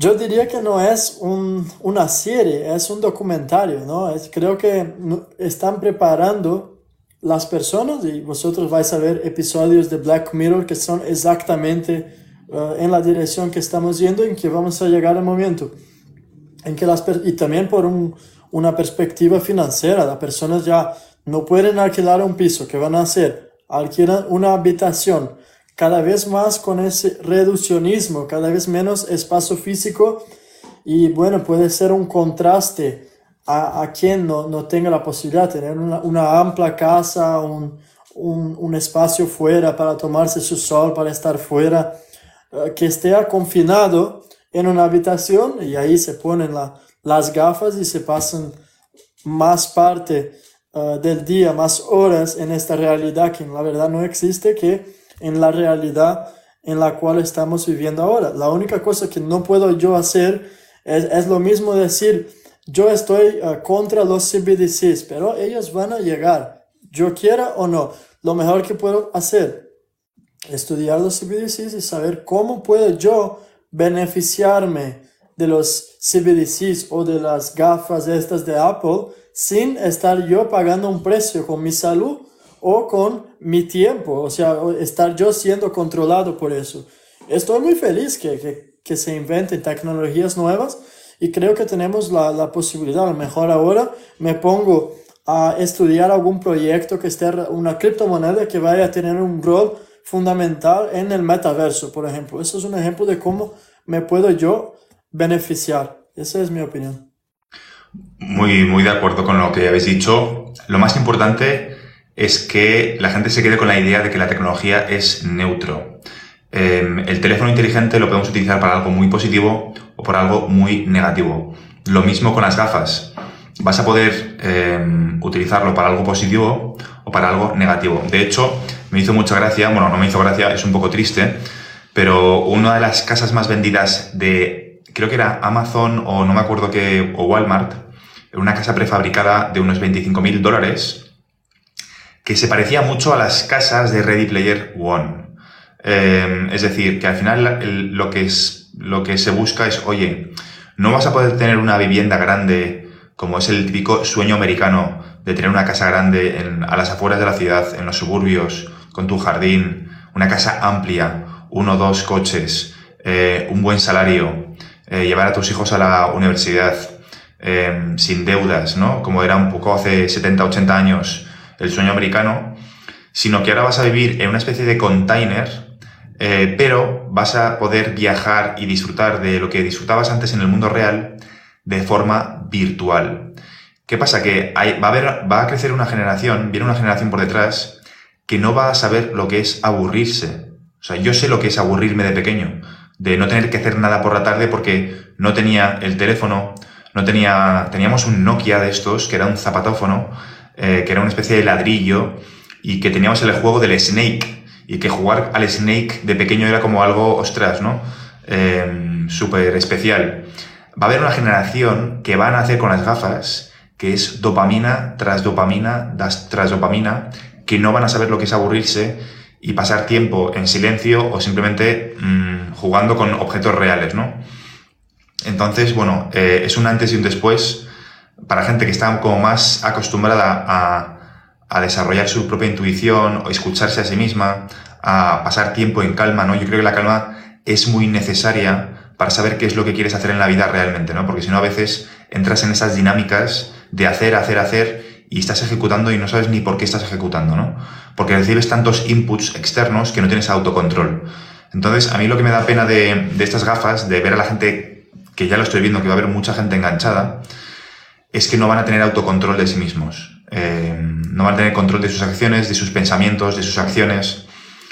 Yo diría que no es un, una serie, es un documentario, ¿no? Es, creo que están preparando las personas y vosotros vais a ver episodios de Black Mirror que son exactamente uh, en la dirección que estamos yendo, en que vamos a llegar al momento en que las y también por un, una perspectiva financiera. Las personas ya no pueden alquilar un piso. ¿Qué van a hacer? Alquilan una habitación. Cada vez más con ese reduccionismo, cada vez menos espacio físico. Y bueno, puede ser un contraste a, a quien no, no, tenga la posibilidad de tener una, una amplia casa, un, un, un, espacio fuera para tomarse su sol, para estar fuera, uh, que esté confinado en una habitación y ahí se ponen la, las gafas y se pasan más parte uh, del día, más horas en esta realidad que la verdad no existe que en la realidad en la cual estamos viviendo ahora. La única cosa que no puedo yo hacer es, es lo mismo decir, yo estoy uh, contra los CBDCs, pero ellos van a llegar, yo quiera o no. Lo mejor que puedo hacer, estudiar los CBDCs y saber cómo puedo yo beneficiarme de los CBDCs o de las gafas estas de Apple sin estar yo pagando un precio con mi salud o con mi tiempo, o sea, estar yo siendo controlado por eso. Estoy muy feliz que, que, que se inventen tecnologías nuevas y creo que tenemos la, la, posibilidad, a lo mejor ahora me pongo a estudiar algún proyecto que esté una criptomoneda que vaya a tener un rol fundamental en el metaverso, por ejemplo. Eso es un ejemplo de cómo me puedo yo beneficiar. Esa es mi opinión. Muy, muy de acuerdo con lo que habéis dicho. Lo más importante es que la gente se quede con la idea de que la tecnología es neutro. Em, el teléfono inteligente lo podemos utilizar para algo muy positivo o para algo muy negativo. Lo mismo con las gafas. Vas a poder em, utilizarlo para algo positivo o para algo negativo. De hecho, me hizo mucha gracia, bueno, no me hizo gracia, es un poco triste, pero una de las casas más vendidas de, creo que era Amazon o no me acuerdo qué, o Walmart, una casa prefabricada de unos 25 mil dólares, que se parecía mucho a las casas de Ready Player One. Em, es decir, que al final lo, que es, lo que se busca es, oye, no vas a poder tener una vivienda grande como es el típico sueño americano de tener una casa grande a las afueras de la ciudad, en los suburbios, con tu jardín, una casa amplia, uno o dos coches, eh, un buen salario, eh, llevar a tus hijos a la universidad eh, sin deudas, ¿no? Como era un poco hace 70, 80 años el sueño americano, sino que ahora vas a vivir en una especie de container, pero vas a poder viajar y disfrutar de lo que disfrutabas antes en el mundo real de forma virtual. ¿Qué pasa? Que hay, va, a haber, va a crecer una generación, viene una generación por detrás, que no va a saber lo que es aburrirse. O sea, yo sé lo que es aburrirme de pequeño, de no tener que hacer nada por la tarde porque no tenía el teléfono, no tenía, teníamos un Nokia de estos, que era un zapatófono, eh, que era una especie de ladrillo, y que teníamos el juego del Snake, y que jugar al Snake de pequeño era como algo, ostras, ¿no? Eh, Súper especial. Va a haber una generación que van a hacer con las gafas, que es dopamina tras dopamina tras dopamina, que no van a saber lo que es aburrirse y pasar tiempo en silencio o simplemente mm, jugando con objetos reales, ¿no? Entonces, bueno, eh, es un antes y un después para gente que está como más acostumbrada a, desarrollar su propia intuición o escucharse a sí misma, a pasar tiempo en calma, ¿no? Yo creo que la calma es muy necesaria para saber qué es lo que quieres hacer en la vida realmente, ¿no? Porque si no a veces entras en esas dinámicas de hacer, hacer, hacer y estás ejecutando y no sabes ni por qué estás ejecutando, ¿no? Porque recibes tantos inputs externos que no tienes autocontrol. Entonces, a mí lo que me da pena de, estas gafas, de ver a la gente, que ya lo estoy viendo, que va a haber mucha gente enganchada, es que no van a tener autocontrol de sí mismos. Eh, no van a tener control de sus acciones, de sus pensamientos, de sus acciones,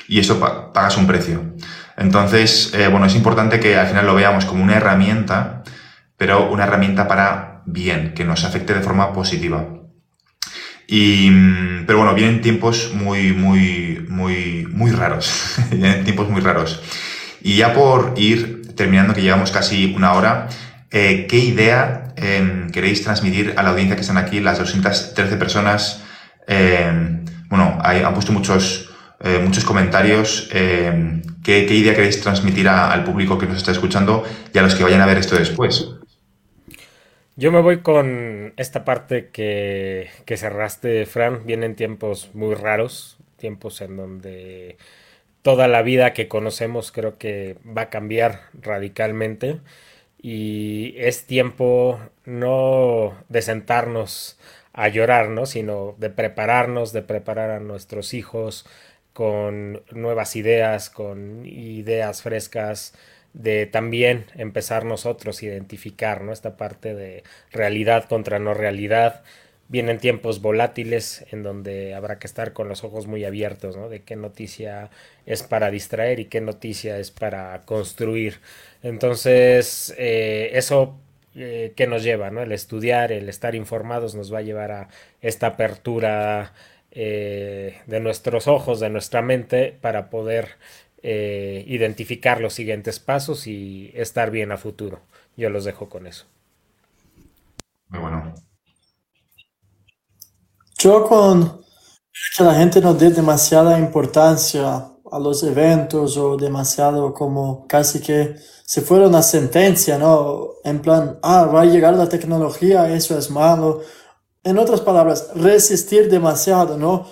y eso pagas un precio. Entonces, eh, bueno, es importante que al final lo veamos como una herramienta, pero una herramienta para bien, que nos afecte de forma positiva. Y, mm, pero bueno, vienen tiempos muy, muy, muy, muy raros. vienen tiempos muy raros. Y ya por ir terminando, que llevamos casi una hora, eh, ¿qué idea em, queréis transmitir a la audiencia que están aquí, las 213 personas? Em, bueno, hay, han puesto muchos, eh, muchos comentarios. Em, ¿qué, ¿qué, idea queréis transmitir al público que nos está escuchando y a los que vayan a ver esto después? Yo me voy con esta parte que, que cerraste, Fran. Vienen tiempos muy raros, tiempos en donde toda la vida que conocemos creo que va a cambiar radicalmente y es tiempo no de sentarnos a llorar, ¿no? sino de prepararnos, de preparar a nuestros hijos con nuevas ideas, con ideas frescas, de también empezar nosotros a identificar ¿no? esta parte de realidad contra no realidad. Vienen tiempos volátiles en donde habrá que estar con los ojos muy abiertos, ¿no? De qué noticia es para distraer y qué noticia es para construir. Entonces, eh, eso eh, que nos lleva, ¿no? El estudiar, el estar informados nos va a llevar a esta apertura eh, de nuestros ojos, de nuestra mente, para poder identificar los siguientes pasos y estar bien a futuro. Yo los dejo con eso. Muy bueno. Yo con que la gente no dé demasiada importancia a los eventos o demasiado como casi que si fuera una sentencia, ¿no? En plan, ah, va a llegar la tecnología, eso es malo. En otras palabras, resistir demasiado, ¿no?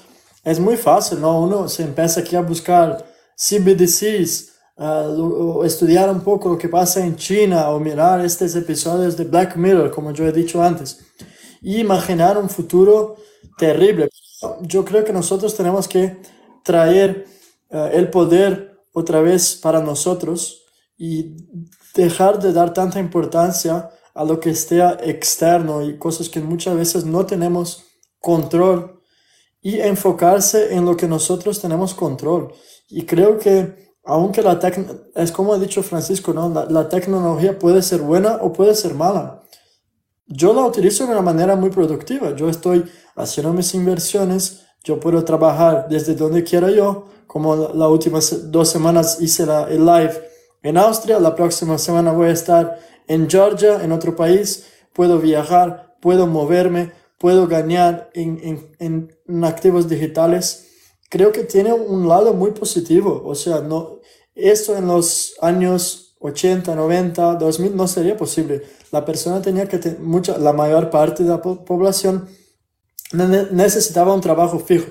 Es muy fácil, ¿no? Uno se empieza aquí a buscar CBDCs, uh, estudiar un poco lo que pasa en China o mirar estos episodios de Black Mirror, como yo he dicho antes, y imaginar un futuro terrible. Yo creo que nosotros tenemos que traer eh, el poder otra vez para nosotros y dejar de dar tanta importancia a lo que esté externo y cosas que muchas veces no tenemos control y enfocarse en lo que nosotros tenemos control. Y creo que aunque la es como ha dicho Francisco, ¿no? La, tecnología puede ser buena o puede ser mala. Yo la utilizo de una manera muy productiva. Yo estoy haciendo mis inversiones, yo puedo trabajar desde donde quiera yo, como las últimas dos semanas hice la, el live en Austria, la próxima semana voy a estar en Georgia, en otro país, puedo viajar, puedo moverme, puedo ganar en, en, en activos digitales creo que tiene un lado muy positivo. O sea, no, esto en los años 80, 90, 2000 no sería posible. La persona tenía que tener mucha, la mayor parte de la población necesitaba un trabajo fijo.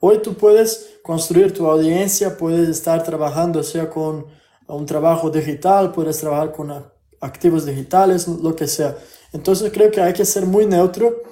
Hoy tú puedes construir tu audiencia, puedes estar trabajando sea con un trabajo digital, puedes trabajar con activos digitales, lo que sea. Entonces creo que hay que ser muy neutro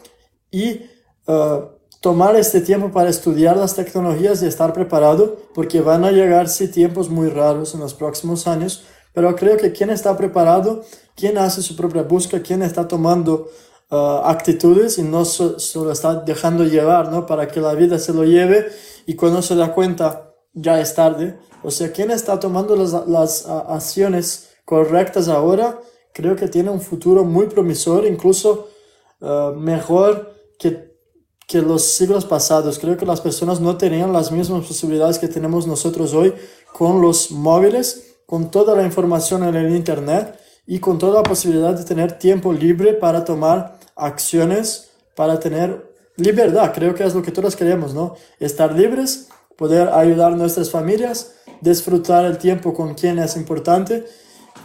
y uh, tomar este tiempo para estudiar las tecnologías y estar preparado, porque van a llegar sí tiempos muy raros en los próximos años, pero creo que quien está preparado, quien hace su propia búsqueda, quien está tomando uh, actitudes y no solo está dejando llevar, ¿no? Para que la vida se lo lleve y cuando se da cuenta ya es tarde. O sea, quien está tomando las, las uh, acciones correctas ahora, creo que tiene un futuro muy promisor, incluso uh, mejor que que los siglos pasados. Creo que las personas no tenían las mismas posibilidades que tenemos nosotros hoy con los móviles, con toda la información en el Internet y con toda la posibilidad de tener tiempo libre para tomar acciones, para tener libertad. Creo que es lo que todos queremos, ¿no? Estar libres, poder ayudar a nuestras familias, disfrutar el tiempo con quien es importante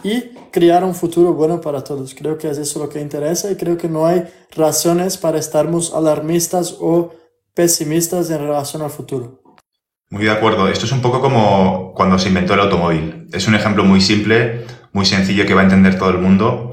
y crear un futuro bueno para todos. Creo que es eso lo que interesa y creo que no hay razones para estarmos alarmistas o pesimistas en relación al futuro. Muy de acuerdo. Esto es un poco como cuando se inventó el automóvil. Es un ejemplo muy simple, muy sencillo que va a entender todo el mundo.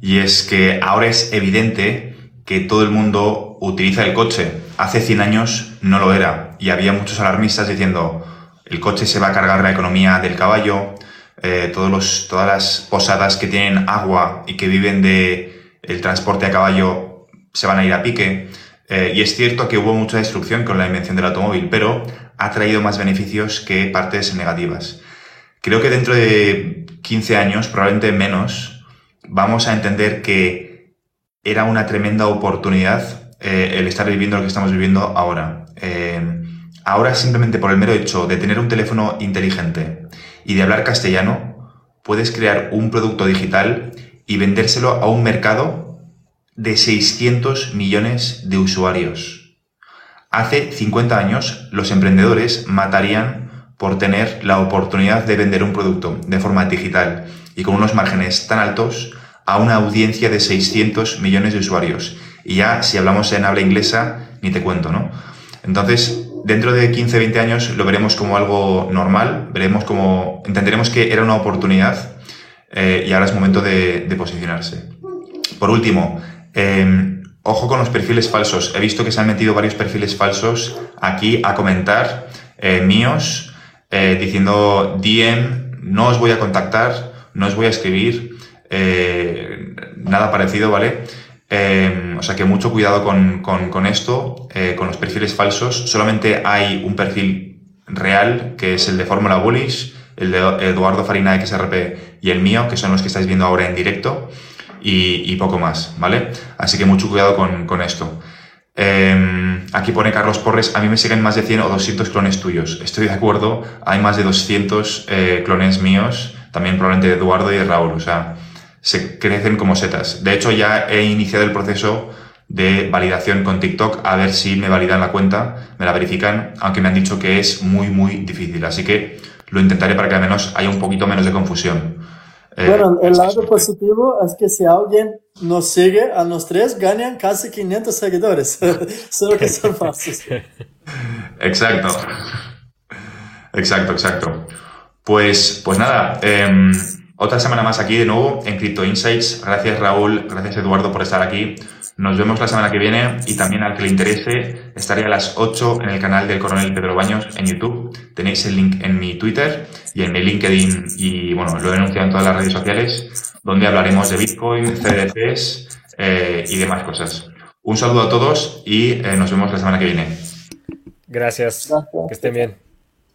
Y es que ahora es evidente que todo el mundo utiliza el coche. Hace 100 años no lo era. Y había muchos alarmistas diciendo, el coche se va a cargar la economía del caballo, eh, todas las posadas que tienen agua y que viven de transporte a caballo se van a ir a pique. Eh, y es cierto que hubo mucha destrucción con la invención del automóvil, pero ha traído más beneficios que partes negativas. Creo que dentro de 15 años, probablemente menos, vamos a entender que era una tremenda oportunidad eh, el estar viviendo lo que estamos viviendo ahora. ahora simplemente por el mero hecho de tener un teléfono inteligente y de hablar castellano, puedes crear un producto digital y vendérselo a un mercado de 600 millones de usuarios. Hace 50 años los emprendedores matarían por tener la oportunidad de vender un producto de forma digital y con unos márgenes tan altos a una audiencia de 600 millones de usuarios. Y ya si hablamos en habla inglesa, ni te cuento, ¿no? Entonces, dentro de 15, 20 años lo veremos como algo normal, veremos como, entenderemos que era una oportunidad eh, y ahora es momento de, posicionarse. Por último, em, ojo con los perfiles falsos. He visto que se han metido varios perfiles falsos aquí a comentar eh, míos eh, diciendo DM, no os voy a contactar, no os voy a escribir, nada parecido, ¿vale? Em, o sea que mucho cuidado con, con, esto, eh, con los perfiles falsos. Solamente hay un perfil real, que es el de Fórmula Bullish, el de Eduardo Farina XRP y el mío, que son los que estáis viendo ahora en directo, y, poco más, ¿vale? Así que mucho cuidado con, con esto. Em, aquí pone Carlos Porres, a mí me siguen más de 100 o 200 clones tuyos. Estoy de acuerdo, hay más de 200 eh, clones míos, también probablemente de Eduardo y de Raúl, o sea, se crecen como setas. De hecho, ya he iniciado el proceso de validación con TikTok a ver si me validan la cuenta, me la verifican, aunque me han dicho que es muy, muy difícil. Así que lo intentaré para que al menos haya un poquito menos de confusión. Eh, bueno, el lado positivo es que si alguien nos sigue a los tres, ganan casi 500 seguidores. Solo que son fáciles. Exacto. Exacto, exacto. Pues, pues nada, eh, otra semana más aquí de nuevo en Crypto Insights. Gracias Raúl, gracias Eduardo por estar aquí. Nos vemos la semana que viene y también al que le interese, estaré a las 8 en el canal del Coronel Pedro Baños en YouTube. Tenéis el link en mi Twitter y en mi LinkedIn y bueno, lo he anunciado en todas las redes sociales, donde hablaremos de Bitcoin, CDCs eh, y demás cosas. Un saludo a todos y eh, nos vemos la semana que viene. Gracias. Que estén bien.